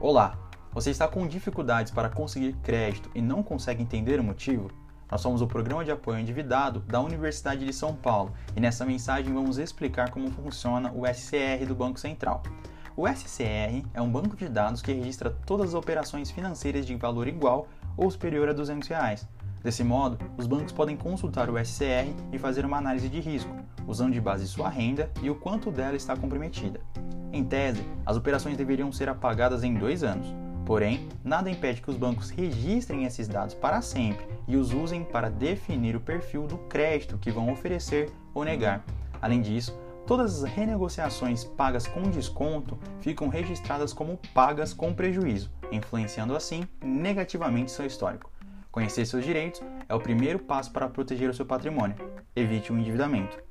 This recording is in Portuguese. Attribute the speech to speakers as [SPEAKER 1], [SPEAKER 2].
[SPEAKER 1] Olá! Você está com dificuldades para conseguir crédito e não consegue entender o motivo? Nós somos o Programa de Apoio Endividado da Universidade de São Paulo e nessa mensagem vamos explicar como funciona o SCR do Banco Central. O SCR é um banco de dados que registra todas as operações financeiras de valor igual ou superior a 200 reais. Desse modo, os bancos podem consultar o SCR e fazer uma análise de risco, usando de base sua renda e o quanto dela está comprometida. Em tese, as operações deveriam ser apagadas em dois anos. Porém, nada impede que os bancos registrem esses dados para sempre e os usem para definir o perfil do crédito que vão oferecer ou negar. Além disso, todas as renegociações pagas com desconto ficam registradas como pagas com prejuízo, influenciando assim negativamente seu histórico. Conhecer seus direitos é o primeiro passo para proteger o seu patrimônio. Evite o endividamento.